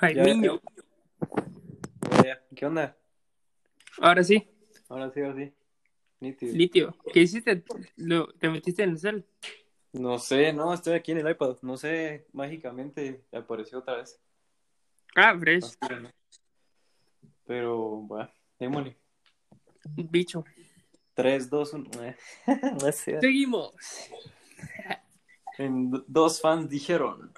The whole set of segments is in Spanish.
Jaimiño. ¿Qué onda? Ahora sí. Ahora sí, ahora sí. Nítido. Litio. ¿Qué hiciste? ¿Lo, ¿Te metiste en el cel? No sé, no, estoy aquí en el iPad. No sé, mágicamente apareció otra vez. Ah, fresh. Pero, bueno, démosle. Bicho. 3, 2, 1. No sé. Seguimos. En dos fans dijeron.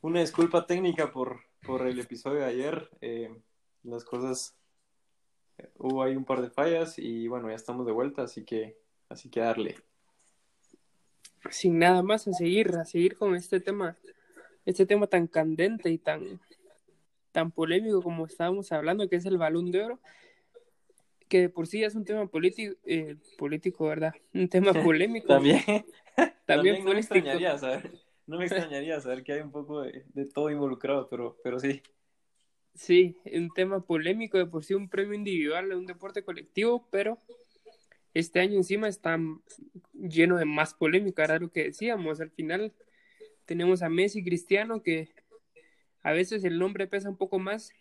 Una disculpa técnica por, por el episodio de ayer. Eh, las cosas. Hubo ahí un par de fallas y bueno, ya estamos de vuelta, así que, así que darle. Sin nada más a seguir, a seguir con este tema, este tema tan candente y tan, tan polémico como estábamos hablando, que es el balón de oro, que de por sí es un tema político, eh, político, ¿verdad? Un tema polémico. También, También también no me extrañaría saber, no me extrañaría saber que hay un poco de, de todo involucrado, pero, pero sí. Sí, un tema polémico, de por sí un premio individual de un deporte colectivo, pero este año encima está lleno de más polémica, era lo que decíamos. Al final tenemos a Messi y Cristiano, que a veces el nombre pesa un poco más,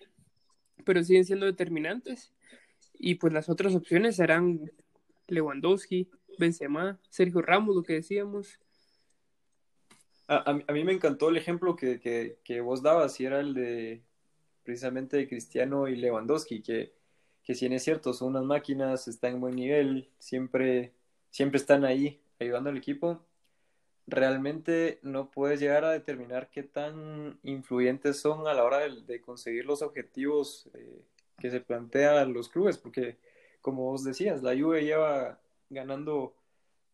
pero siguen siendo determinantes. Y pues las otras opciones serán Lewandowski, Benzema, Sergio Ramos, lo que decíamos. A, mí- me encantó el ejemplo que, que, vos dabas, y era el de precisamente de Cristiano y Lewandowski, que, que si bien es cierto, son unas máquinas, están en buen nivel, siempre, siempre están ahí ayudando al equipo. Realmente no puedes llegar a determinar qué tan influyentes son a la hora de, de conseguir los objetivos eh, que se plantean los clubes, porque como vos decías, la Juve lleva ganando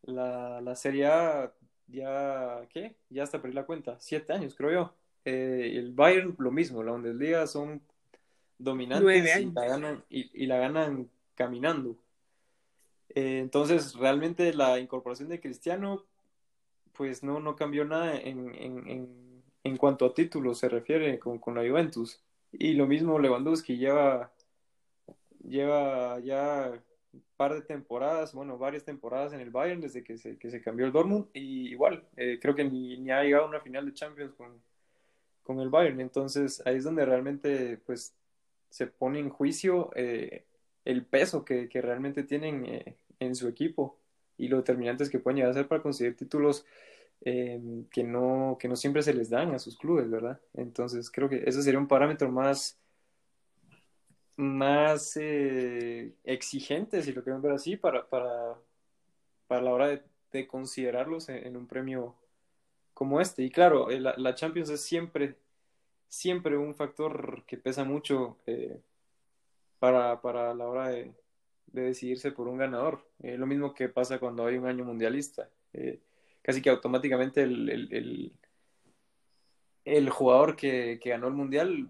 la, la Serie A ya, ¿qué? Ya hasta perdí la cuenta, siete años creo yo. Eh, el Bayern lo mismo, la Bundesliga son dominantes y la ganan, y, y la ganan caminando. Eh, entonces, realmente la incorporación de Cristiano, pues no, no cambió nada en, en, en, en cuanto a títulos se refiere con, con la Juventus. Y lo mismo Lewandowski lleva, lleva ya par de temporadas, bueno, varias temporadas en el Bayern desde que se, que se cambió el Dortmund y igual, eh, creo que ni, ni ha llegado a una final de Champions con, con el Bayern. Entonces ahí es donde realmente pues se pone en juicio eh, el peso que, que realmente tienen eh, en su equipo y lo determinantes que pueden llegar a ser para conseguir títulos que no, que no siempre se les dan a sus clubes, ¿verdad? Entonces creo que ese sería un parámetro más, más eh, exigente, si lo queremos ver así, para, para, para la hora de, de considerarlos en, un premio como este. Y claro, eh, la, la Champions es siempre, siempre un factor que pesa mucho eh, para, para la hora de, de decidirse por un ganador. Eh, lo mismo que pasa cuando hay un año mundialista. Casi que automáticamente el, el, el, el jugador que, que, ganó el mundial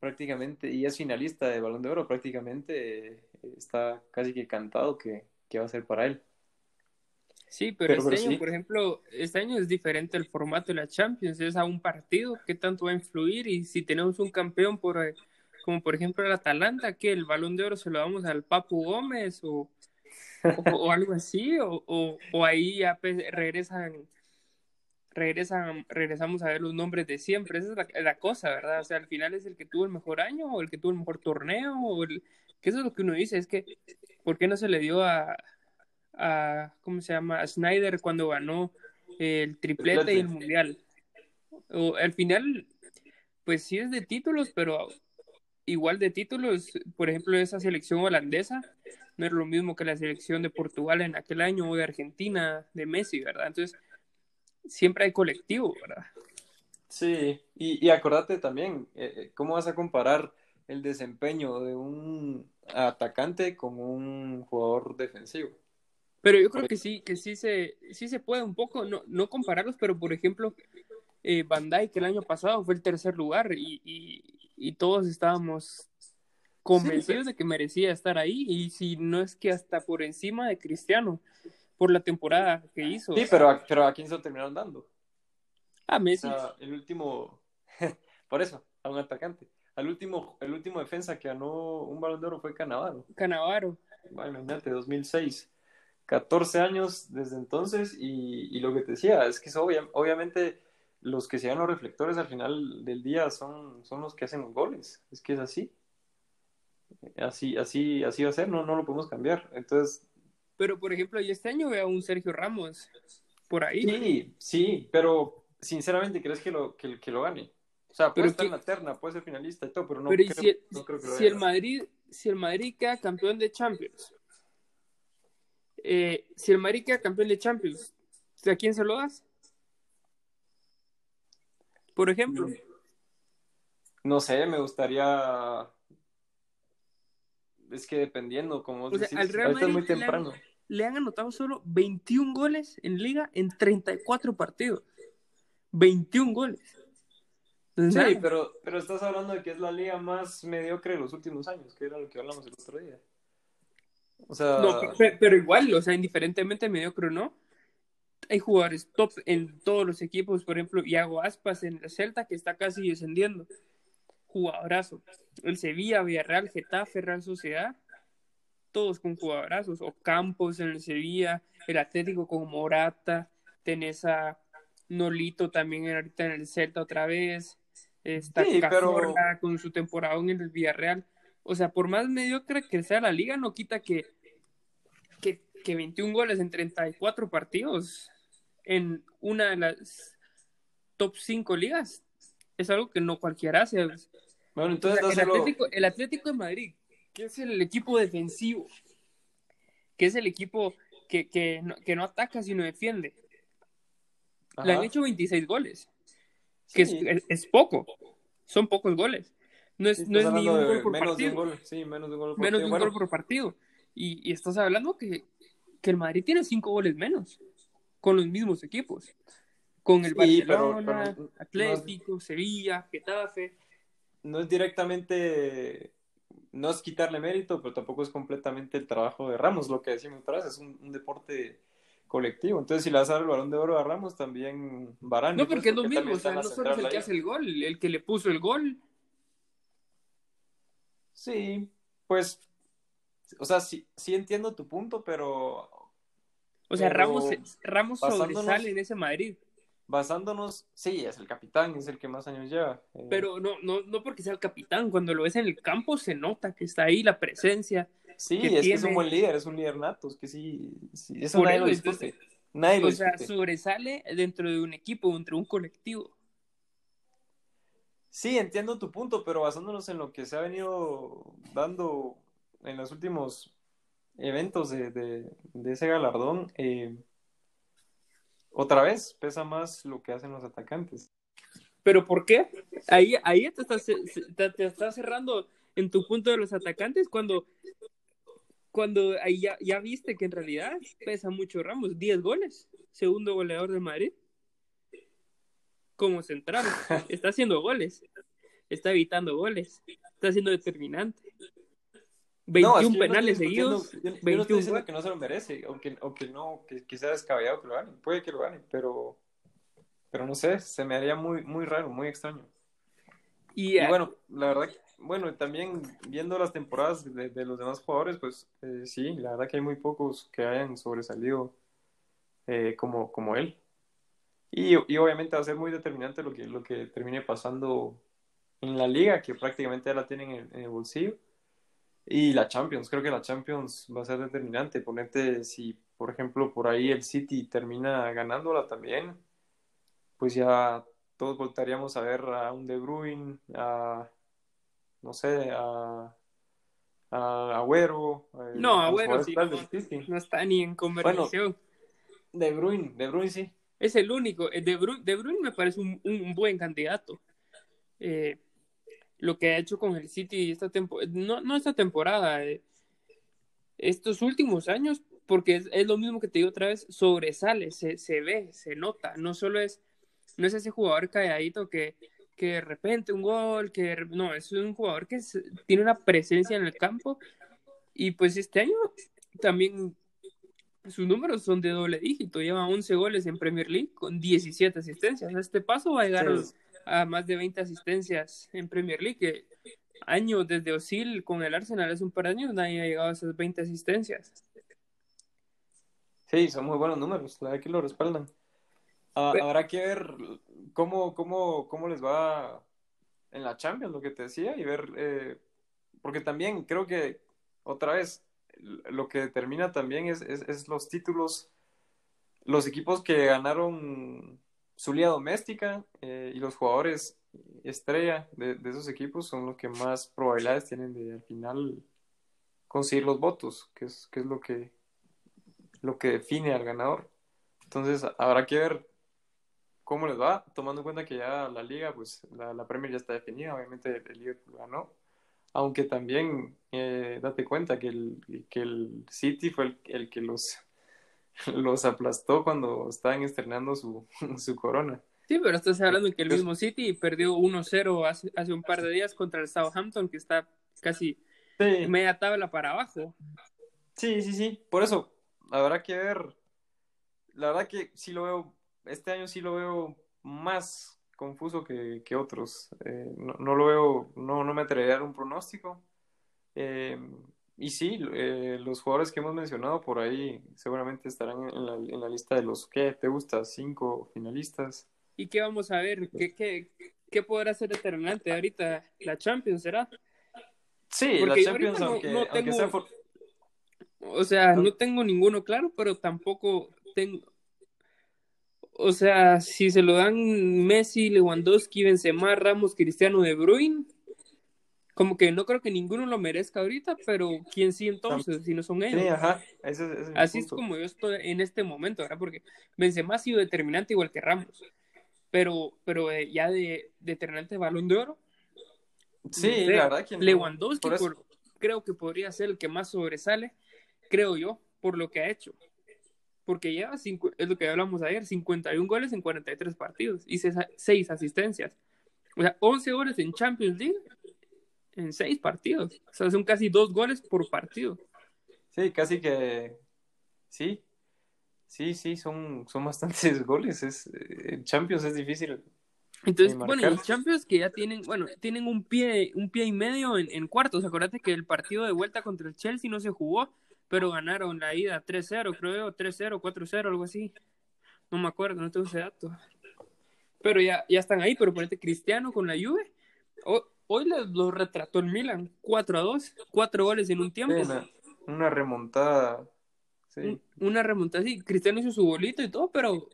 prácticamente y es finalista de Balón de Oro, prácticamente eh, está casi que cantado que, que va a ser para él. Sí, pero, pero este pero año, sí. por ejemplo, este año es diferente el formato de la Champions, es a un partido, ¿qué tanto va a influir? Y si tenemos un campeón por, eh, como por ejemplo el Atalanta, que el balón de oro se lo damos al Papu Gómez o, o, o algo así, o, o, o ahí ya regresan, regresan, regresamos a ver los nombres de siempre, esa es la, la, cosa, ¿verdad? O sea, al final es el que tuvo el mejor año o el que tuvo el mejor torneo, o el, que eso es lo que uno dice, es que, ¿por qué no se le dio a, a ¿cómo se llama? A Snyder cuando ganó el triplete y el mundial. O, al final, pues sí es de títulos, pero igual de títulos, por ejemplo, esa selección holandesa no es lo mismo que la selección de Portugal en aquel año o de Argentina, de Messi, ¿verdad? Entonces, siempre hay colectivo, ¿verdad? Sí, y, y acordate también, eh, ¿cómo vas a comparar el desempeño de un atacante con un jugador defensivo? Pero yo creo que sí, que sí se, sí se puede un poco, no, no compararlos, pero por ejemplo, eh, Van Dijk el año pasado fue el tercer lugar y, y, y todos estábamos convencidos sí, de que merecía estar ahí y si no es que hasta por encima de Cristiano por la temporada que hizo. Sí, pero a, pero a quién se lo terminaron dando. A Messi. O sea, el último, por eso, a un atacante. Al último, el último defensa que ganó un balón de oro fue Canavaro. Canavaro. Bueno, imagínate, 2006. 14 años desde entonces y, y, lo que te decía es que es obvia, obviamente los que se dan los reflectores al final del día son, son los que hacen los goles. Es que es así. Así, así, así va a ser, no, no lo podemos cambiar. Entonces. Pero por ejemplo, yo este año veo a un Sergio Ramos por ahí. Sí, sí, pero sinceramente, ¿crees que lo, que, que lo gane? O sea, puede estar en la terna, puede ser finalista y todo, pero no, creo, si, no creo que lo si el Madrid, si el Madrid queda campeón de Champions, eh, si el Madrid queda campeón de Champions, ¿a quién se lo das? Por ejemplo. No sé, me gustaría. Es que dependiendo, como o sea, al Real Madrid muy temprano. Le han, anotado solo 21 goles en liga en 34 partidos. 21 goles. Sí, pero, pero estás hablando de que es la liga más mediocre de los últimos años, que era lo que hablamos el otro día. O sea... No, pero, igual, o sea, indiferentemente mediocre o no, hay jugadores top en todos los equipos, por ejemplo, Iago Aspas en el Celta, que está casi descendiendo. Jugadorazo. El Sevilla, Villarreal, Getafe, Real Sociedad, todos con jugadorazos. O Campos en el Sevilla, el Atlético con Morata, tenés a Nolito también ahorita en el Celta otra vez está sí, con su temporada en el Villarreal. O sea, por más mediocre que sea la liga, no quita que, que, que 21 goles en 34 partidos en una de las top 5 ligas es algo que no cualquiera hace. Bueno, entonces el, Atlético, el Atlético de Madrid, que es el equipo defensivo, que es el equipo que, que, no, que no ataca sino defiende, le han hecho 26 goles que es, poco, son pocos goles. No es, no es ni un gol por partido. Gol. Sí, menos de un gol por menos partido. De un gol por partido. Y, y, estás hablando que, que, el Madrid tiene cinco goles menos con los mismos equipos. Con el Barcelona, Atlético, Sevilla, Getafe. No es directamente, no es quitarle mérito, pero tampoco es completamente el trabajo de Ramos, lo que decimos otra vez, es un, un deporte colectivo. Entonces, si le vas a dar el balón de oro a Ramos, también Varane. No, porque es lo mismo, o sea, no solo es el que hace el gol, el que le puso el gol. Sí, pues, o sea, sí, sí entiendo tu punto, pero... O sea, Ramos, Ramos sobresale en ese Madrid. Basándonos, sí, es el capitán, es el que más años lleva. Eh. Pero no, no, no porque sea el capitán, cuando lo ves en el campo se nota que está ahí la presencia, Sí, es que es un buen líder, es un líder nato, es que sí, sí eso nadie lo discute. Nadie o sea, sobresale dentro de un equipo, dentro de un colectivo. Sí, entiendo tu punto, pero basándonos en lo que se ha venido dando en los últimos eventos de, de, ese galardón, eh, otra vez pesa más lo que hacen los atacantes. ¿Pero por qué? Ahí, ahí te, estás, te, te estás cerrando en tu punto de los atacantes cuando cuando ahí ya, ya viste que en realidad pesa mucho Ramos, 10 goles, segundo goleador de Madrid. Como central, está haciendo goles, está evitando goles, está siendo determinante. 21 penales seguidos. Yo, no estoy diciendo que no se lo merece, o que, o que no, que, sea descabellado que lo gane. Puede que lo gane, pero, pero no sé, se me haría muy, muy raro, muy extraño. Y, y bueno, la verdad bueno, también viendo las temporadas de, los demás jugadores, pues eh, sí, la verdad que hay muy pocos que hayan sobresalido eh, como, como él. Y, y, obviamente va a ser muy determinante lo que, lo que termine pasando en la liga, que prácticamente ya la tienen en, el bolsillo. Y la Champions, creo que la Champions va a ser determinante. Ponerte, si por ejemplo por ahí el City termina ganándola también, pues ya todos voltaríamos a ver a un De Bruyne, a no sé, a, a Agüero. Eh, no, Agüero sí, no, está ni en conversación. de Bruyne, De Bruyne sí. Es el único. Eh, de Bruyne, de Bruyne me parece un, un buen candidato. Eh, lo que ha hecho con el City esta temporada, no, no esta temporada, estos últimos años, porque es, es, lo mismo que te digo otra vez, sobresale, se, se ve, se nota, no solo es, no es ese jugador calladito que, que de repente un gol, que no, es un jugador que tiene una presencia en el campo y pues este año también sus números son de doble dígito, lleva 11 goles en Premier League con 17 asistencias. A este paso va a llegar a más de 20 asistencias en Premier League, que años desde Osil con el Arsenal hace un par de años nadie ha llegado a esas 20 asistencias. Sí, son muy buenos números, la verdad que lo respaldan. habrá que ver cómo, cómo, cómo les va en la Champions, lo que te decía, y ver, eh, porque también creo que, otra vez, lo que determina también es, es, los títulos, los equipos que ganaron su liga doméstica eh, y los jugadores estrella de, esos equipos son los que más probabilidades tienen de al final conseguir los votos, que es, que es lo que lo que define al ganador. Entonces habrá que ver cómo les va, tomando en cuenta que ya la liga, pues la, la Premier ya está definida, obviamente el Liverpool ganó, aunque también eh, date cuenta que el, que el City fue el, el que los, los aplastó cuando estaban estrenando su, su corona. Sí, pero estás hablando que el mismo City perdió 1-0 hace, hace, un par de días contra el Southampton, que está casi media tabla para abajo. Sí, sí, sí. Por eso, habrá que ver. La verdad que sí lo veo, este año sí lo veo más confuso que, que otros. Eh, no, no, lo veo, no, no me atrevería a dar un pronóstico. Eh, y sí, eh, los jugadores que hemos mencionado por ahí seguramente estarán en la, en la lista de los que te gusta, cinco finalistas. ¿Y qué vamos a ver? ¿Qué, qué, qué podrá ser determinante ahorita? ¿La Champions será? Sí, la Champions, aunque, aunque sea por o sea, no tengo ninguno claro, pero tampoco tengo. O sea, si se lo dan Messi, Lewandowski, Benzema, Ramos, Cristiano, De Bruyne, como que no creo que ninguno lo merezca ahorita, pero ¿quién sí entonces? Si no son ellos. Sí, ajá. Así es como yo estoy en este momento, ¿verdad? Porque Benzema ha sido determinante igual que Ramos, pero, pero eh, ya de determinante balón de oro. Sí, la verdad que Lewandowski creo que podría ser el que más sobresale creo yo, por lo que ha hecho. Porque lleva, cinco, es lo que hablamos ayer, 51 goles en 43 partidos y 6 asistencias. O sea, 11 goles en Champions League en 6 partidos. O sea, son casi 2 goles por partido. Sí, casi que. Sí. Sí, sí, son, son bastantes goles. Es, en Champions es difícil. Entonces, bueno, los Champions que ya tienen, bueno, tienen un pie, un pie y medio en, en cuartos. Acuérdate que el partido de vuelta contra el Chelsea no se jugó pero ganaron la ida 3-0, creo, 3-0, 4-0, algo así. No me acuerdo, no tengo ese dato. Pero ya, ya están ahí, pero ponete Cristiano con la Juve. Hoy lo retrató el Milan, 4-2, 4 goles en un tiempo. una, remontada. Sí. una remontada, sí. Cristiano hizo su bolito y todo, pero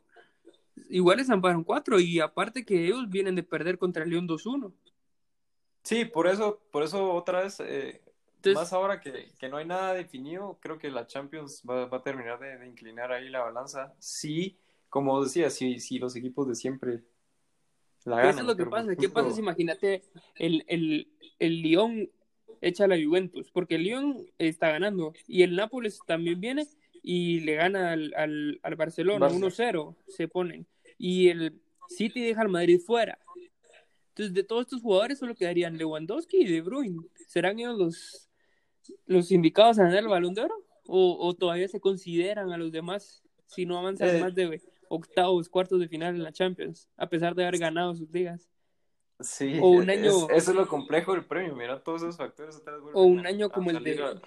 igual les amparon 4 y aparte que ellos vienen de perder contra el León 2-1. Sí, por eso, por eso otra vez eh, más ahora que, no hay nada definido, creo que la Champions va, a terminar de, inclinar ahí la balanza. Sí, como decía, si, si los equipos de siempre la. Eso es lo que pasa. ¿Qué pasa si imagínate el, el, el Lyon echa a la Juventus? Porque el Lyon está ganando y el Nápoles también viene y le gana al, al, al Barcelona 1-0, se ponen. Y el City deja al Madrid fuera. Entonces, de todos estos jugadores solo quedarían Lewandowski y De Bruyne. ¿Serán ellos los, los indicados a ganar el balón de oro? ¿O, todavía se consideran a los demás si no avanzan eh, más de octavos, cuartos de final en la Champions, a pesar de haber ganado sus ligas? Sí, o un año, eso es lo complejo del premio, mira todos esos factores O un año como el de,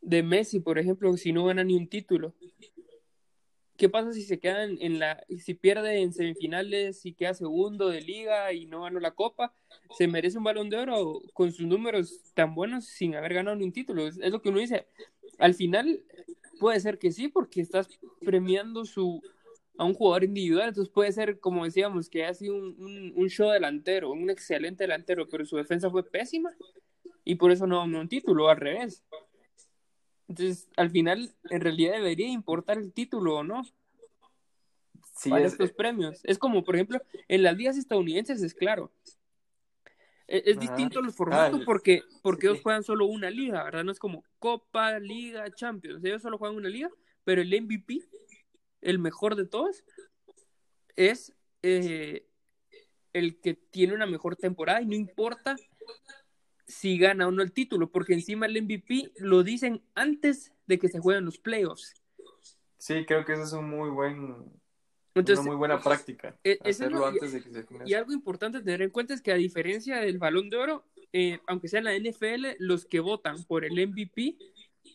de Messi, por ejemplo, si no gana ni un título. ¿Qué pasa si se quedan en la, si pierde en semifinales, si queda segundo de liga y no ganó la copa? ¿Se merece un balón de oro con sus números tan buenos sin haber ganado ni un título? Es, lo que uno dice. Al final puede ser que sí, porque estás premiando su, a un jugador individual, entonces puede ser, como decíamos, que ha sido un, un, show delantero, un excelente delantero, pero su defensa fue pésima y por eso no ganó un título, al revés. Entonces, al final, en realidad debería importar el título o no. Sí, para estos premios. Es como, por ejemplo, en las ligas estadounidenses es claro. E, es, distinto los formatos porque, porque ellos juegan solo una liga, ¿verdad? No es como Copa, Liga, Champions. Ellos solo juegan una liga, pero el MVP, el mejor de todos, es eh, el que tiene una mejor temporada y no importa si gana o no el título, porque encima el MVP lo dicen antes de que se jueguen los playoffs. Sí, creo que eso es un muy buen, una muy buena práctica. E, hacerlo antes de que se Y algo importante tener en cuenta es que a diferencia del balón de oro, eh, aunque sea en la NFL, los que votan por el MVP,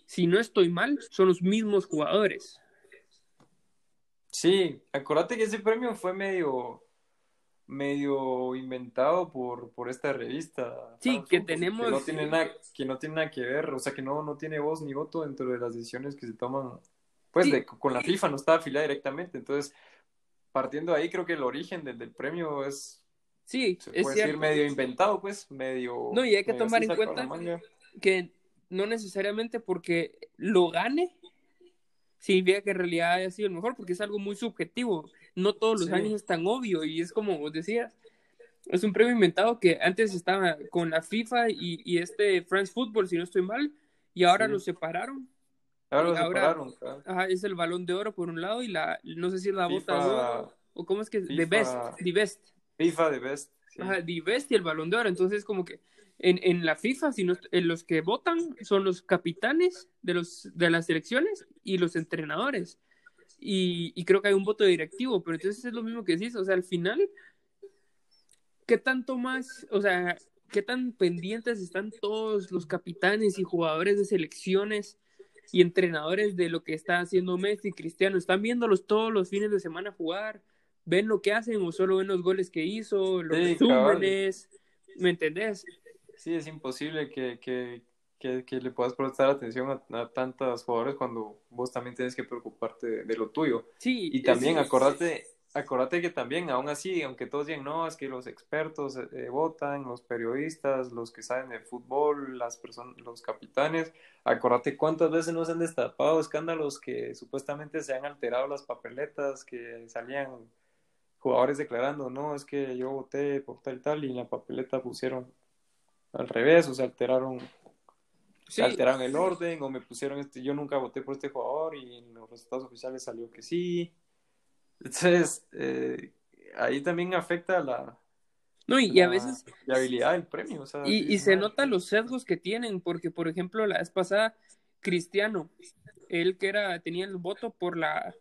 si no estoy mal, son los mismos jugadores. Sí, acuérdate que ese premio fue medio, medio inventado por, por esta revista. Sí, que tenemos... Que no, tiene nada, que no tiene nada que ver, o sea, que no, no tiene voz ni voto dentro de las decisiones que se toman, pues de, con la FIFA no está afiliada directamente, entonces, partiendo de ahí, creo que el origen del, del premio es... Sí, se puede decir medio inventado, pues, medio... No, y hay que tomar en cuenta que no necesariamente porque lo gane significa que en realidad haya sido el mejor, porque es algo muy subjetivo. No todos los años es tan obvio y es como vos decías, es un premio inventado que antes estaba con la FIFA y, este France Football, si no estoy mal, y ahora lo separaron. Ahora lo separaron, ajá, es el balón de oro por un lado y la, no sé si es la bota de oro, o cómo es que, de best, the best. FIFA de best. Ajá, the best y el balón de oro, entonces como que en, en la FIFA, sino en los que votan son los capitanes de, los, de las selecciones y los entrenadores. Y, y, creo que hay un voto directivo, pero entonces es lo mismo que decís, o sea, al final, ¿qué tanto más, o sea, qué tan pendientes están todos los capitanes y jugadores de selecciones y entrenadores de lo que está haciendo Messi y Cristiano? ¿Están viéndolos todos los fines de semana jugar? ¿Ven lo que hacen o solo ven los goles que hizo, los resúmenes? ¿Me entendés? Sí, es imposible que, que, que, le puedas prestar atención a, tantos jugadores cuando vos también tienes que preocuparte de, lo tuyo. Sí. Y también acordate, acordate que también, aún así, aunque todos digan, no, es que los expertos eh, votan, los periodistas, los que saben de fútbol, las personas, los capitanes, acordate cuántas veces nos han destapado escándalos que supuestamente se han alterado las papeletas, que salían jugadores declarando, no, es que yo voté por tal y tal, y en la papeleta pusieron al revés, o se alteraron, se alteraron el orden, o me pusieron este, yo nunca voté por este jugador y en los resultados oficiales salió que sí. Entonces, eh, ahí también afecta la, no, y, a veces. La habilidad del premio. y, y se nota los sesgos que tienen, porque, por ejemplo, la vez pasada, Cristiano, él que era, tenía el voto por la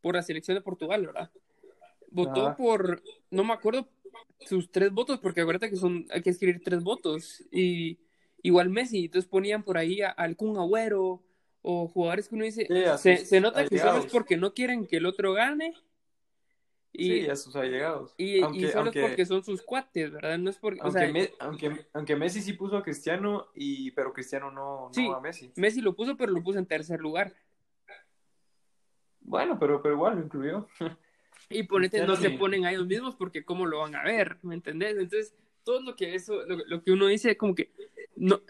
por la selección de Portugal, ¿verdad? Votó por, no me acuerdo sus tres votos, porque acuérdate que son, hay que escribir tres votos. Y igual Messi, entonces ponían por ahí a, algún Agüero o jugadores que uno dice, se, nota que solo es porque no quieren que el otro gane. Y, sí, a sus allegados. Y, y solo es porque son sus cuates, ¿verdad? No es porque. Aunque, aunque, aunque, Messi sí puso a Cristiano, y, pero Cristiano no, no a Messi. Messi lo puso, pero lo puso en tercer lugar. Bueno, pero, pero igual lo incluyó. Y ponete, no se ponen a ellos mismos porque cómo lo van a ver, ¿me entendés? Entonces, todo lo que eso, lo, que uno dice, como que no,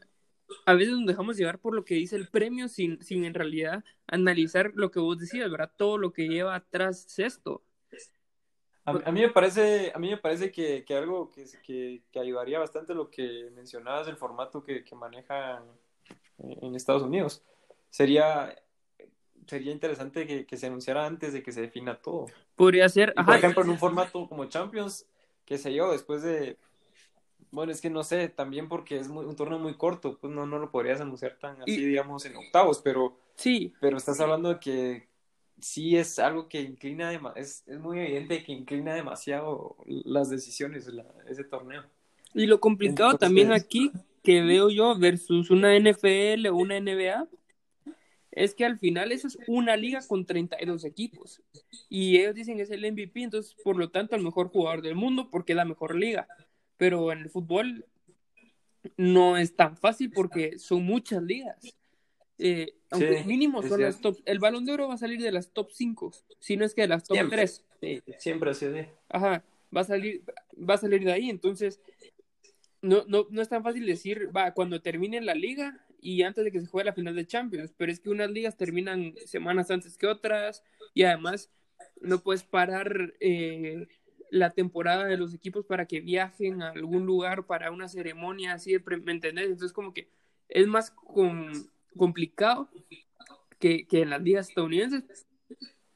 a veces nos dejamos llevar por lo que dice el premio sin, sin en realidad analizar lo que vos decías, ¿verdad? Todo lo que lleva atrás esto. A, mí me parece, a mí me parece que, que algo que, que, que, ayudaría bastante lo que mencionabas, el formato que, que maneja en Estados Unidos, sería sería interesante que, que, se anunciara antes de que se defina todo. Podría ser, Por ejemplo, en un formato como Champions, qué sé yo, después de. Bueno, es que no sé, también porque es un torneo muy corto, pues no, no lo podrías anunciar tan así, digamos, en octavos, pero. Sí. Pero estás hablando de que sí es algo que inclina, es, es muy evidente que inclina demasiado las decisiones, ese torneo. Y lo complicado también aquí que veo yo versus una NFL o una NBA es que al final eso es una liga con 32 equipos. Y ellos dicen que es el MVP, entonces por lo tanto el mejor jugador del mundo porque es la mejor liga. Pero en el fútbol no es tan fácil porque son muchas ligas. Eh, aunque mínimo son las top. El balón de oro va a salir de las top 5, si no es que de las top 3. siempre así de. Ajá, va a salir, va a salir de ahí. Entonces, no, no, no es tan fácil decir, va, cuando termine la liga, y antes de que se juegue la final de Champions, pero es que unas ligas terminan semanas antes que otras y además no puedes parar eh, la temporada de los equipos para que viajen a algún lugar para una ceremonia así, de, ¿me entendés? Entonces como que es más complicado que, que, en las ligas estadounidenses,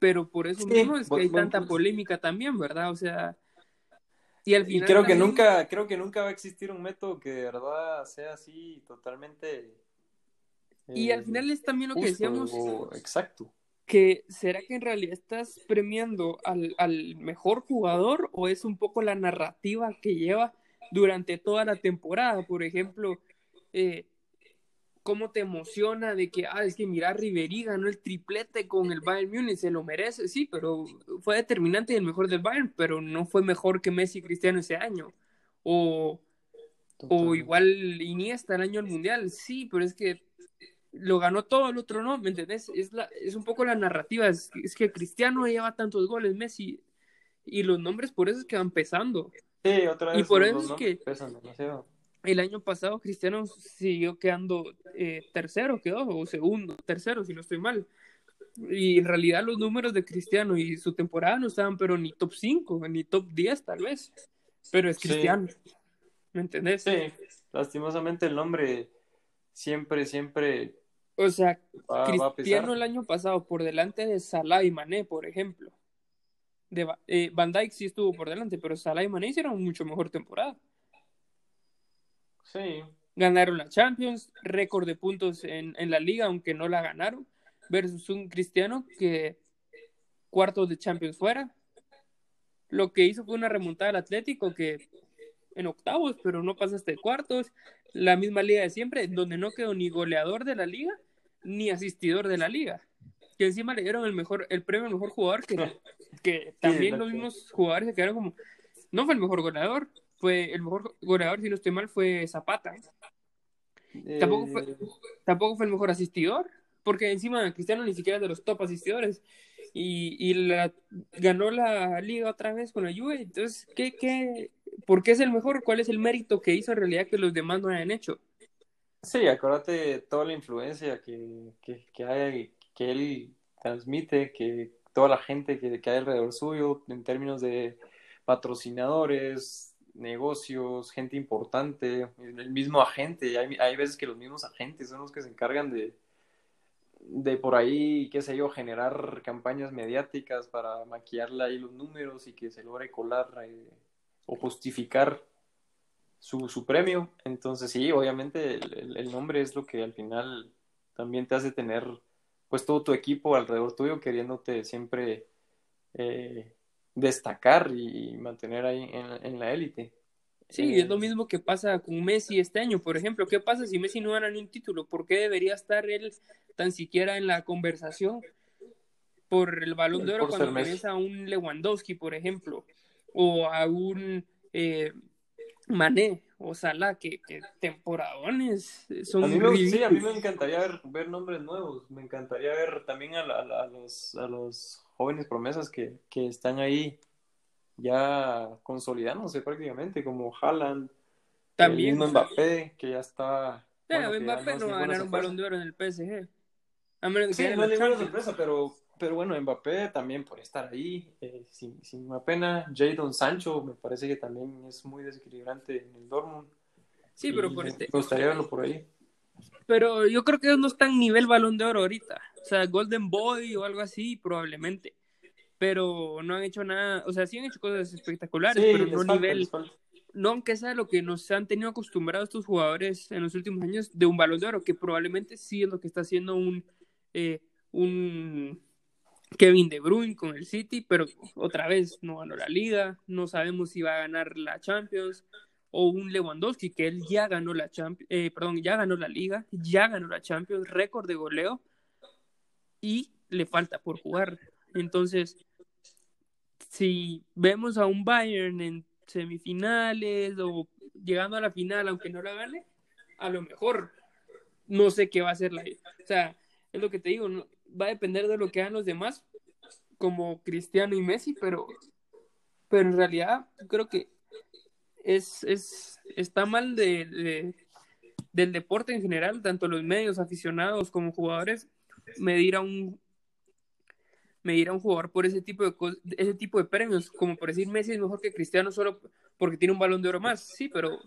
pero por eso mismo es que hay tanta polémica también, ¿verdad? O sea, y al final... creo que nunca, creo que nunca va a existir un método que de verdad sea así totalmente y al final es también lo que decíamos. exacto. Que será que en realidad estás premiando al, mejor jugador o es un poco la narrativa que lleva durante toda la temporada. Por ejemplo, eh, cómo te emociona de que, ah, es que mira, Ribery ganó el triplete con el Bayern Múnich, se lo merece, sí, pero fue determinante y el mejor del Bayern, pero no fue mejor que Messi y Cristiano ese año. O, o igual Iniesta el año del Mundial, sí, pero es que lo ganó todo, el otro no, ¿me entendés? Es, la, es un poco la narrativa, es, es que Cristiano lleva tantos goles, Messi, y los nombres por eso es que van pesando. Sí, otra vez. Y por eso es que el año pasado Cristiano siguió quedando eh, tercero, quedó, o segundo, tercero, si no estoy mal. Y en realidad los números de Cristiano y su temporada no estaban, pero ni top 5, ni top 10 tal vez. Pero es Cristiano. ¿Me entendés? Sí, lastimosamente el nombre siempre, siempre. O sea, Cristiano el año pasado por delante de Salah y Mané, por ejemplo. De, eh, Van Dijk sí estuvo por delante, pero Salah y Mané hicieron mucho mejor temporada. Sí. Ganaron la Champions, récord de puntos en, en, la liga, aunque no la ganaron, versus un Cristiano que cuartos de Champions fuera. Lo que hizo fue una remontada al Atlético que en octavos, pero no pasaste cuartos. La misma liga de siempre, donde no quedó ni goleador de la liga ni asistidor de la liga. Que encima le dieron el mejor, el premio al mejor jugador, que, que también los mismos jugadores se quedaron como, no fue el mejor goleador, fue el mejor goleador, si no estoy mal, fue Zapata. Tampoco, fue, eh. tampoco fue el mejor asistidor, porque encima Cristiano ni siquiera es de los top asistidores. Y, y la, ganó la liga otra vez con la Juve. Entonces, ¿qué, qué, ¿por qué es el mejor? ¿Cuál es el mérito que hizo en realidad que los demás no hayan hecho? Sí, acuérdate de toda la influencia que, que, que, hay, que él transmite, que toda la gente que, que hay alrededor suyo en términos de patrocinadores, negocios, gente importante, el mismo agente. Hay, hay veces que los mismos agentes son los que se encargan de, de por ahí, qué sé yo, generar campañas mediáticas para maquillarle ahí los números y que se logre colar eh, o justificar su, su, premio. Entonces sí, obviamente el, el, nombre es lo que al final también te hace tener pues todo tu equipo alrededor tuyo queriéndote siempre eh, destacar y mantener ahí en, la élite. Sí, es lo eh, mismo que pasa con Messi este año, por ejemplo. ¿Qué pasa si Messi no gana ni un título? ¿Por qué debería estar él tan siquiera en la conversación por el balón de oro cuando tenés a un Lewandowski, por ejemplo, o a un eh, Mané o Salah, que, que temporadones son a mí Sí, a mí me encantaría ver, ver nombres nuevos, me encantaría ver también a, a, los, a los jóvenes promesas que, que están ahí ya consolidándose prácticamente, como Haaland, también el mismo Mbappé, que ya está... bueno, Mbappé no va a ganar un balón de oro en el PSG. A menos sí, no es ninguna sorpresa, pero, pero bueno, Mbappé también por estar ahí, eh, sin, sin una pena. Jadon Sancho me parece que también es muy desequilibrante en el Dortmund. Sí, pero por este... Gustaría verlo por ahí. Pero yo creo que ellos no están nivel balón de oro ahorita. O sea, Golden Boy o algo así, probablemente. Pero no han hecho nada, o sea, sí han hecho cosas espectaculares, pero no nivel, no aunque sea lo que nos han tenido acostumbrados estos jugadores en los últimos años de un balón de oro, que probablemente sí es lo que está haciendo un, eh, un Kevin De Bruyne con el City, pero otra vez no ganó la liga, no sabemos si va a ganar la Champions, o un Lewandowski que él ya ganó la Champions, eh, perdón, ya ganó la liga, ya ganó la Champions, récord de goleo y le falta por jugar. Entonces, si vemos a un Bayern en semifinales o llegando a la final, aunque no la gane, a lo mejor no sé qué va a hacer la. O sea, es lo que te digo, va a depender de lo que hagan los demás, como Cristiano y Messi, pero, pero en realidad creo que es, es, está mal de, del deporte en general, tanto los medios aficionados como jugadores, medir a un medir a un jugador por ese tipo de ese tipo de premios, como por decir Messi es mejor que Cristiano solo porque tiene un balón de oro más, sí, pero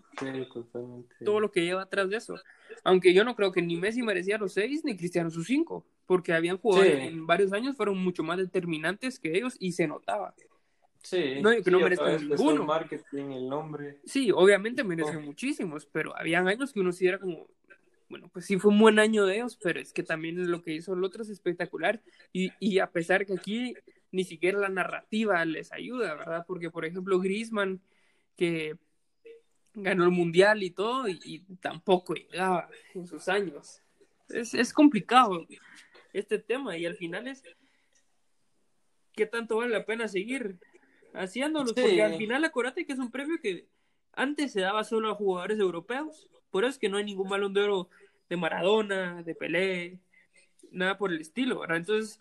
todo lo que lleva atrás de eso. Aunque yo no creo que ni Messi merecía los seis ni Cristiano sus cinco, porque habían jugadores en varios años fueron mucho más determinantes que ellos y se notaba. Sí, no, que no merecen ninguno. marketing, el nombre. Sí, obviamente merecen muchísimos, pero habían años que uno sí era como, bueno, pues sí fue un buen año de ellos, pero es que también lo que hizo el otro es espectacular. Y, y a pesar que aquí ni siquiera la narrativa les ayuda, ¿verdad? Porque, por ejemplo, Griezmann, que ganó el mundial y todo, y, tampoco llegaba en sus años. es, es complicado este tema y al final es qué tanto vale la pena seguir haciéndolo, porque al final acuérdate que es un premio que antes se daba solo a jugadores europeos, por eso es que no hay ningún balón de oro de Maradona, de Pelé, nada por el estilo, ¿verdad? Entonces,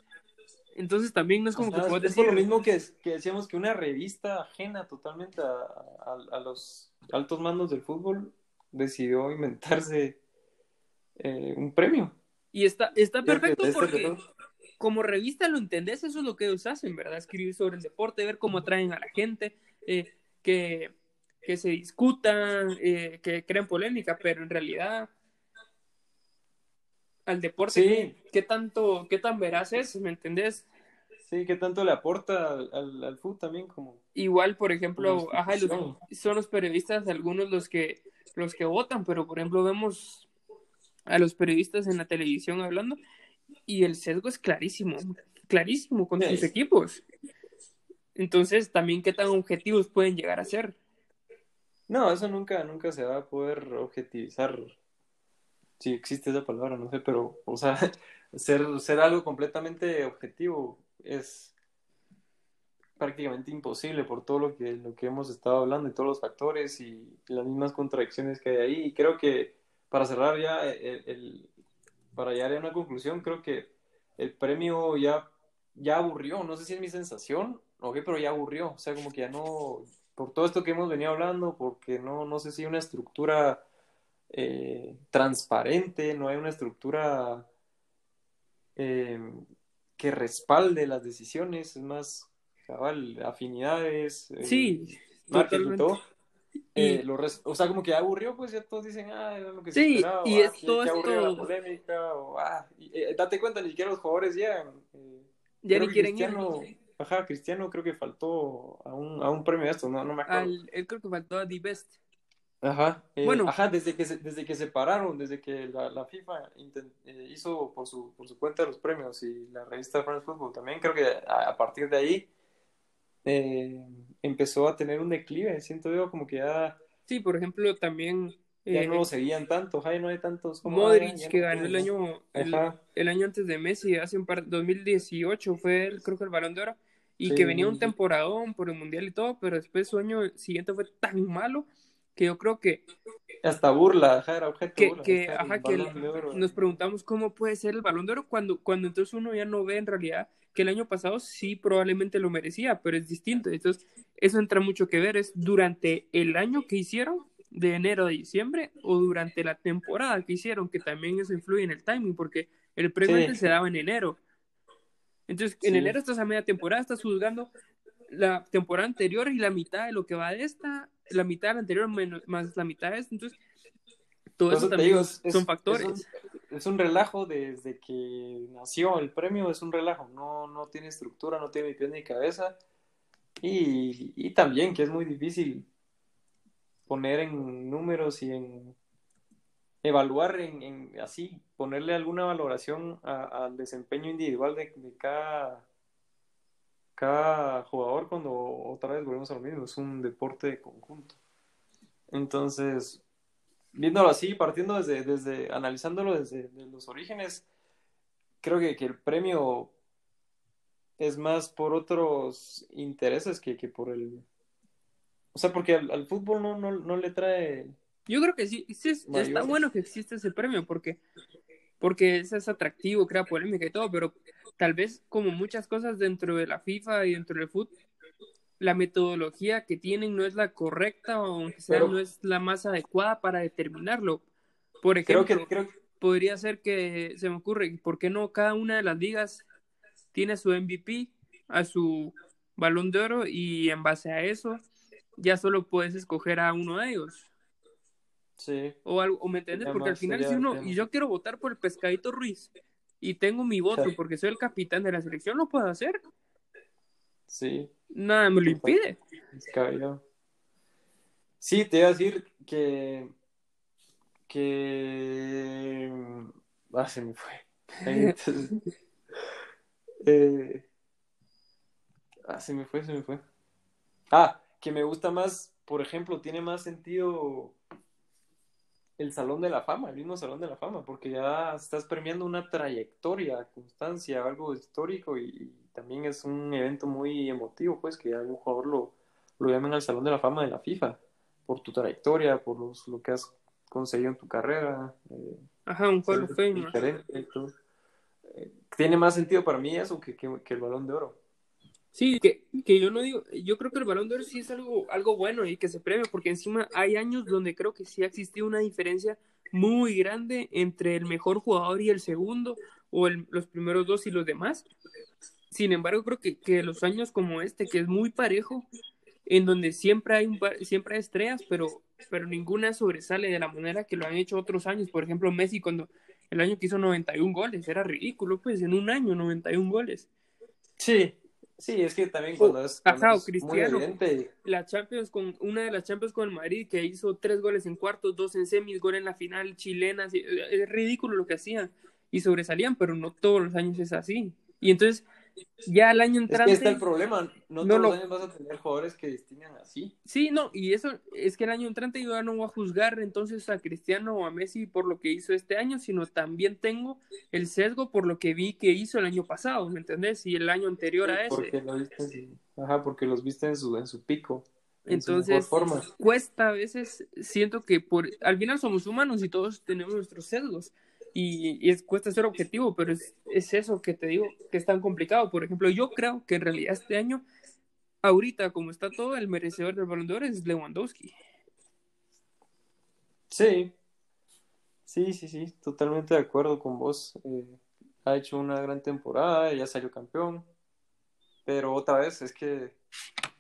entonces también no es como que puedes decir... Lo mismo que, que, decíamos que una revista ajena totalmente a, a, los altos mandos del fútbol decidió inventarse eh, un premio. Y está, está perfecto porque como revista lo entendés, eso es lo que ellos hacen, ¿verdad? Escribir sobre el deporte, ver cómo atraen a la gente, eh, que, que, se discutan, eh, que creen polémica, pero en realidad al deporte, sí. ¿qué tanto, qué tan veraz es, ¿me entendés? Sí, ¿qué tanto le aporta al, al, fútbol también? Como, Igual, por ejemplo, ajá, son los periodistas algunos los que, los que votan, pero por ejemplo vemos a los periodistas en la televisión hablando y el sesgo es clarísimo, clarísimo con sus equipos. Entonces, también qué tan objetivos pueden llegar a ser. No, eso nunca, nunca se va a poder objetivizar. Si existe esa palabra, no sé, pero, o sea, ser, ser algo completamente objetivo es prácticamente imposible por todo lo que, lo que hemos estado hablando y todos los factores y las mismas contradicciones que hay ahí. Y creo que para cerrar ya, eh, el, para llegar a una conclusión, creo que el premio ya, ya aburrió. No sé si es mi sensación, ok, pero ya aburrió. O sea, como que ya no, por todo esto que hemos venido hablando, porque no, no sé si hay una estructura eh, transparente, no hay una estructura eh, que respalde las decisiones, es más, cabal, afinidades. sí, totalmente. Eh, o sea, como que aburrió, pues ya todos dicen, ah, era lo que se esperaba. Y ah, es todo esto... polémica, o, ah, eh, date cuenta, ni siquiera los jugadores llegan. Eh, ya ni quieren Cristiano, Ajá, Cristiano creo que faltó a un, a un premio de esto, no, no me acuerdo. él creo que faltó a The Best. Ajá, bueno. Ajá, desde que se, desde que se pararon, desde que la, la FIFA hizo por su, por su cuenta los premios y la revista France Football también, creo que a partir de ahí eh, empezó a tener un declive, siento yo como que ya... Sí, por ejemplo, también... Ya eh, no lo seguían tanto, Jai, no hay tantos como Modric, que ganó el año, el, año antes de Messi, hace un par, 2018 fue el, creo que el Balón de Oro, y que venía un temporadón por el Mundial y todo, pero después su año siguiente fue tan malo que yo creo que hasta burla, ajá, era objeto que, que, ajá, que nos preguntamos cómo puede ser el balón de oro cuando, cuando entonces uno ya no ve en realidad que el año pasado sí probablemente lo merecía, pero es distinto. Entonces, eso entra mucho que ver, es durante el año que hicieron, de enero a diciembre, o durante la temporada que hicieron, que también eso influye en el timing, porque el premio se daba en enero. Entonces, en enero estás a media temporada, estás juzgando la temporada anterior y la mitad de lo que va de esta, la mitad de la anterior más la mitad de esta. Entonces, todo eso, también son factores es un relajo desde que nació el premio, es un relajo, no, no tiene estructura, no tiene ni pie ni cabeza. Y, y también que es muy difícil poner en números y en evaluar en, así, ponerle alguna valoración al desempeño individual de, de, cada, cada jugador cuando otra vez volvemos a lo mismo, es un deporte de conjunto. Entonces, viéndolo así, partiendo desde, desde analizándolo desde, los orígenes, creo que, que, el premio es más por otros intereses que, que por el... O sea, porque al, fútbol no, no, no, le trae... Yo creo que sí, sí está bueno que existe ese premio porque, porque es, es atractivo, crea polémica y todo, pero tal vez como muchas cosas dentro de la FIFA y dentro del fútbol, la metodología que tienen no es la correcta o aunque sea no es la más adecuada para determinarlo. Por ejemplo, podría ser que se me ocurre, ¿por qué no cada una de las ligas tiene su MVP, a su balón de oro y en base a eso ya solo puedes escoger a uno de ellos? Sí. O, algo, o me entiendes, porque al final si uno, y yo quiero votar por el pescadito Ruiz y tengo mi voto porque soy el capitán de la selección, lo puedo hacer. Sí. Nada me lo impide. Sí, te iba a decir que. que. Ah, se me fue. eh... Ah, se me fue, se me fue. Ah, que me gusta más, por ejemplo, tiene más sentido el Salón de la Fama, el mismo Salón de la Fama, porque ya estás premiando una trayectoria, constancia, algo histórico y, también es un evento muy emotivo, pues, que algún jugador lo, lo llamen al Salón de la Fama de la FIFA, por tu trayectoria, por los, lo que has conseguido en tu carrera. Eh, Ajá, un of Fame. Eh, tiene más sentido para mí eso que, que, el balón de oro. Sí, que, que, yo no digo, yo creo que el balón de oro sí es algo, algo bueno y que se premia, porque encima hay años donde creo que sí ha existido una diferencia muy grande entre el mejor jugador y el segundo, o el, los primeros dos y los demás. Sin embargo, creo que, que los años como este, que es muy parejo, en donde siempre hay, un, siempre hay estrellas, pero, pero ninguna sobresale de la manera que lo han hecho otros años. Por ejemplo, Messi cuando el año que hizo 91 goles, era ridículo, pues en un año 91 goles. Sí, sí, es que también cuando es, Cristiano, la Champions con una de las Champions con el Madrid que hizo tres goles en cuartos, dos en semis, gol en la final chilena, es ridículo lo que hacían y sobresalían, pero no todos los años es así. Y entonces ya el año entrante. Es que está el problema, no, todos los años vas a tener jugadores que distinguen así. Sí, no, y eso es que el año entrante yo ya no voy a juzgar entonces a Cristiano o a Messi por lo que hizo este año, sino también tengo el sesgo por lo que vi que hizo el año pasado, ¿me entendés? Y el año anterior a ese. Porque ajá, porque los viste en su, en su pico. Entonces, cuesta a veces, siento que por, al final somos humanos y todos tenemos nuestros sesgos y, es, cuesta ser objetivo, pero es, es, eso que te digo que es tan complicado. Por ejemplo, yo creo que en realidad este año, ahorita como está todo, el merecedor del balón de oro es Lewandowski. Sí, sí, sí, sí, totalmente de acuerdo con vos. Eh, ha hecho una gran temporada, ya salió campeón, pero otra vez es que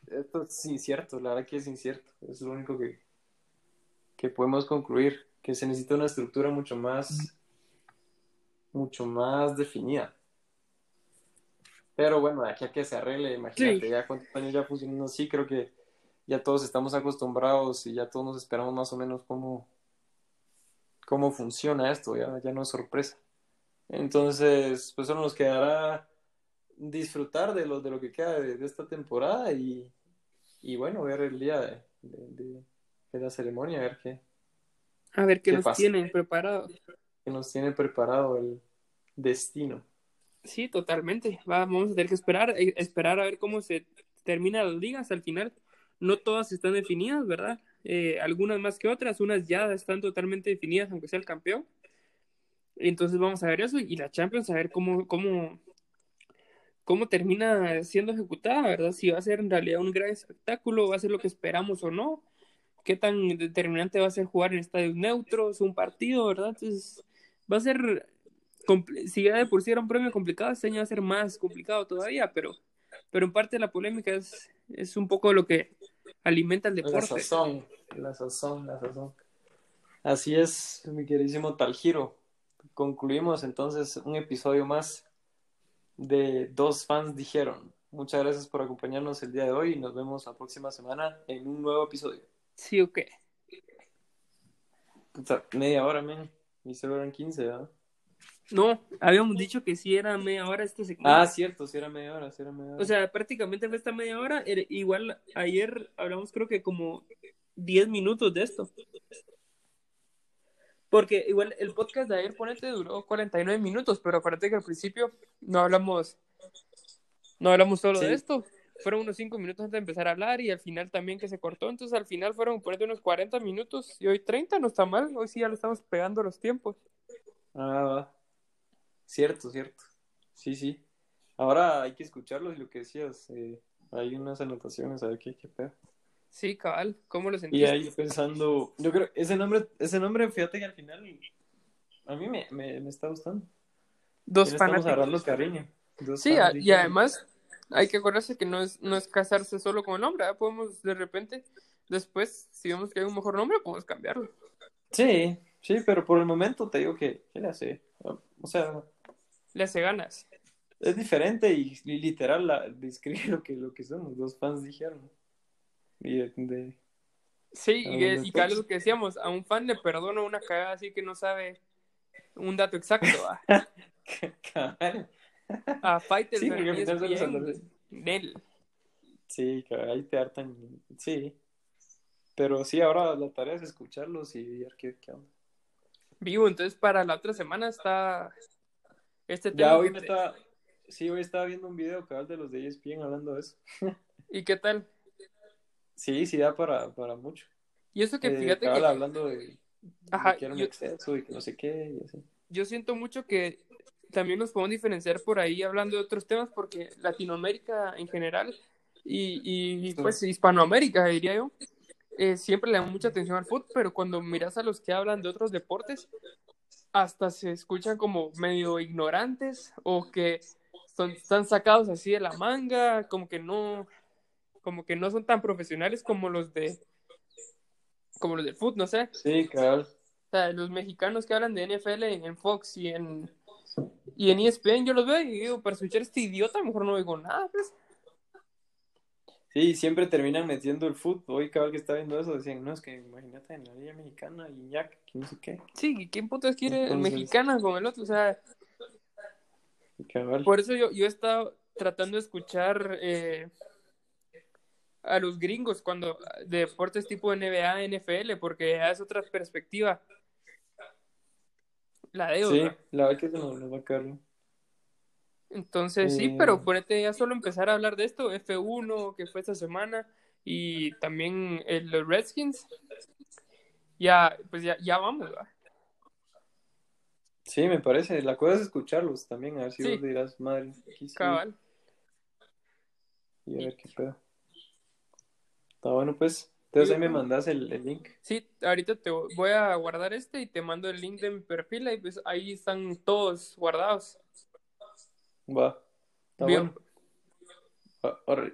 esto es incierto, la verdad que es incierto, es lo único que, que podemos concluir, que se necesita una estructura mucho más mucho más definida. Pero bueno, aquí a que se arregle, imagínate, ya cuántos años ya funcionando así, creo que ya todos estamos acostumbrados y ya todos nos esperamos más o menos cómo, cómo funciona esto, ya, ya no es sorpresa. Entonces, pues solo nos quedará disfrutar de lo, de lo que queda de, esta temporada y, y, bueno, ver el día de, de, la ceremonia, a ver qué. A ver qué, nos tienen preparado que nos tiene preparado el destino. Sí, totalmente. vamos a tener que esperar, eh, esperar a ver cómo se termina las ligas al final. No todas están definidas, ¿verdad? Eh, algunas más que otras, unas ya están totalmente definidas, aunque sea el campeón. Entonces vamos a ver eso y la Champions a ver cómo, cómo, cómo termina siendo ejecutada, ¿verdad? Si va a ser en realidad un gran espectáculo, va a ser lo que esperamos o no. Qué tan determinante va a ser jugar en estadios neutros, un partido, ¿verdad? Entonces va a ser, si ya de por sí era un premio complicado, este año va a ser más complicado todavía, pero, pero en parte la polémica es, es un poco lo que alimenta el deporte. La sazón, la sazón, la sazón. Así es, mi queridísimo Taljiro. Concluimos entonces un episodio más de Dos Fans Dijeron. Muchas gracias por acompañarnos el día de hoy y nos vemos la próxima semana en un nuevo episodio. Sí, o qué. media hora, men. Y solo eran 15, ¿verdad? No, habíamos dicho que sí era media hora este segmento. Ah, cierto, sí era media hora, sí era media hora. O sea, prácticamente fue esta media hora. Igual ayer hablamos creo que como 10 minutos de esto. Porque igual el podcast de ayer, ponete, duró 49 minutos, pero acuérdate que al principio no hablamos, no hablamos solo de esto. Fueron unos 5 minutos antes de empezar a hablar y al final también que se cortó. Entonces al final fueron unos 40 minutos y hoy 30 no está mal. Hoy sí ya lo estamos pegando los tiempos. Ah, va. Cierto, cierto. Sí, sí. Ahora hay que escucharlos y lo que decías. Eh, hay unas anotaciones, a ver qué, qué pedo. Sí, cabal, ¿cómo lo sentiste? Y ahí pensando, yo creo, ese nombre, ese nombre, fíjate que al final a mí me, me, me está gustando. Dos fanáticos. Cariño. sí, y además hay que acordarse que no es, no es casarse solo con el nombre, podemos de repente, después, si vemos que hay un mejor nombre, podemos cambiarlo. Sí, sí, pero por el momento te digo que, ¿qué le hace? O sea... Le hace ganas. Es diferente y, literal la, describe lo que, lo que somos, los fans dijeron. Y de, sí, y, y lo que decíamos, a un fan le perdono una cagada así que no sabe un dato exacto. A Fighter sí, Sí, ahí te hartan. Sí. Pero sí, ahora la tarea es escucharlos y ver qué, qué onda. Vivo, entonces para la otra semana está este tema. Ya hoy me está, sí, hoy estaba viendo un video cabal de los de ESPN hablando de eso. ¿Y qué tal? Sí, sí da para, para mucho. Y eso que eh, fíjate que... hablando de, Ajá, que era un exceso y que no sé qué Yo siento mucho que también nos podemos diferenciar por ahí hablando de otros temas porque Latinoamérica en general y, y pues Hispanoamérica diría yo eh, siempre le dan mucha atención al fútbol, pero cuando miras a los que hablan de otros deportes, hasta se escuchan como medio ignorantes o que son, están sacados así de la manga, como que no, como que no son tan profesionales como los de, como los del fútbol, no sé. Sí, claro. O sea, los mexicanos que hablan de NFL en, Fox y en, y en ESPN, yo los veo y digo, para escuchar a este idiota, mejor no oigo nada, pues. Sí, siempre terminan metiendo el fútbol. Hoy cada que está viendo eso decían, no, es que imagínate en la Liga Mexicana, Iñak, que no sé qué. Sí, ¿quién putas quiere Entonces... mexicana con el otro? O sea, por eso yo, yo he estado tratando de escuchar eh, a los gringos cuando de deportes tipo NBA, NFL, porque es otra perspectiva. La de Sí, la verdad que se nos va a caer. Entonces, sí, pero mm. ponete ya solo empezar a hablar de esto, F1 que fue esta semana y también el, los Redskins, ya, pues ya, ya vamos, ¿va? Sí, me parece. La cosa es escucharlos también, a ver si vos dirás, madre. Cabal. Y a ver qué pedo. Está bueno, pues. Entonces ahí me mandas el, link. Sí, ahorita te voy a guardar este y te mando el link de mi perfil y pues ahí están todos guardados. Va. Está Bien. bueno.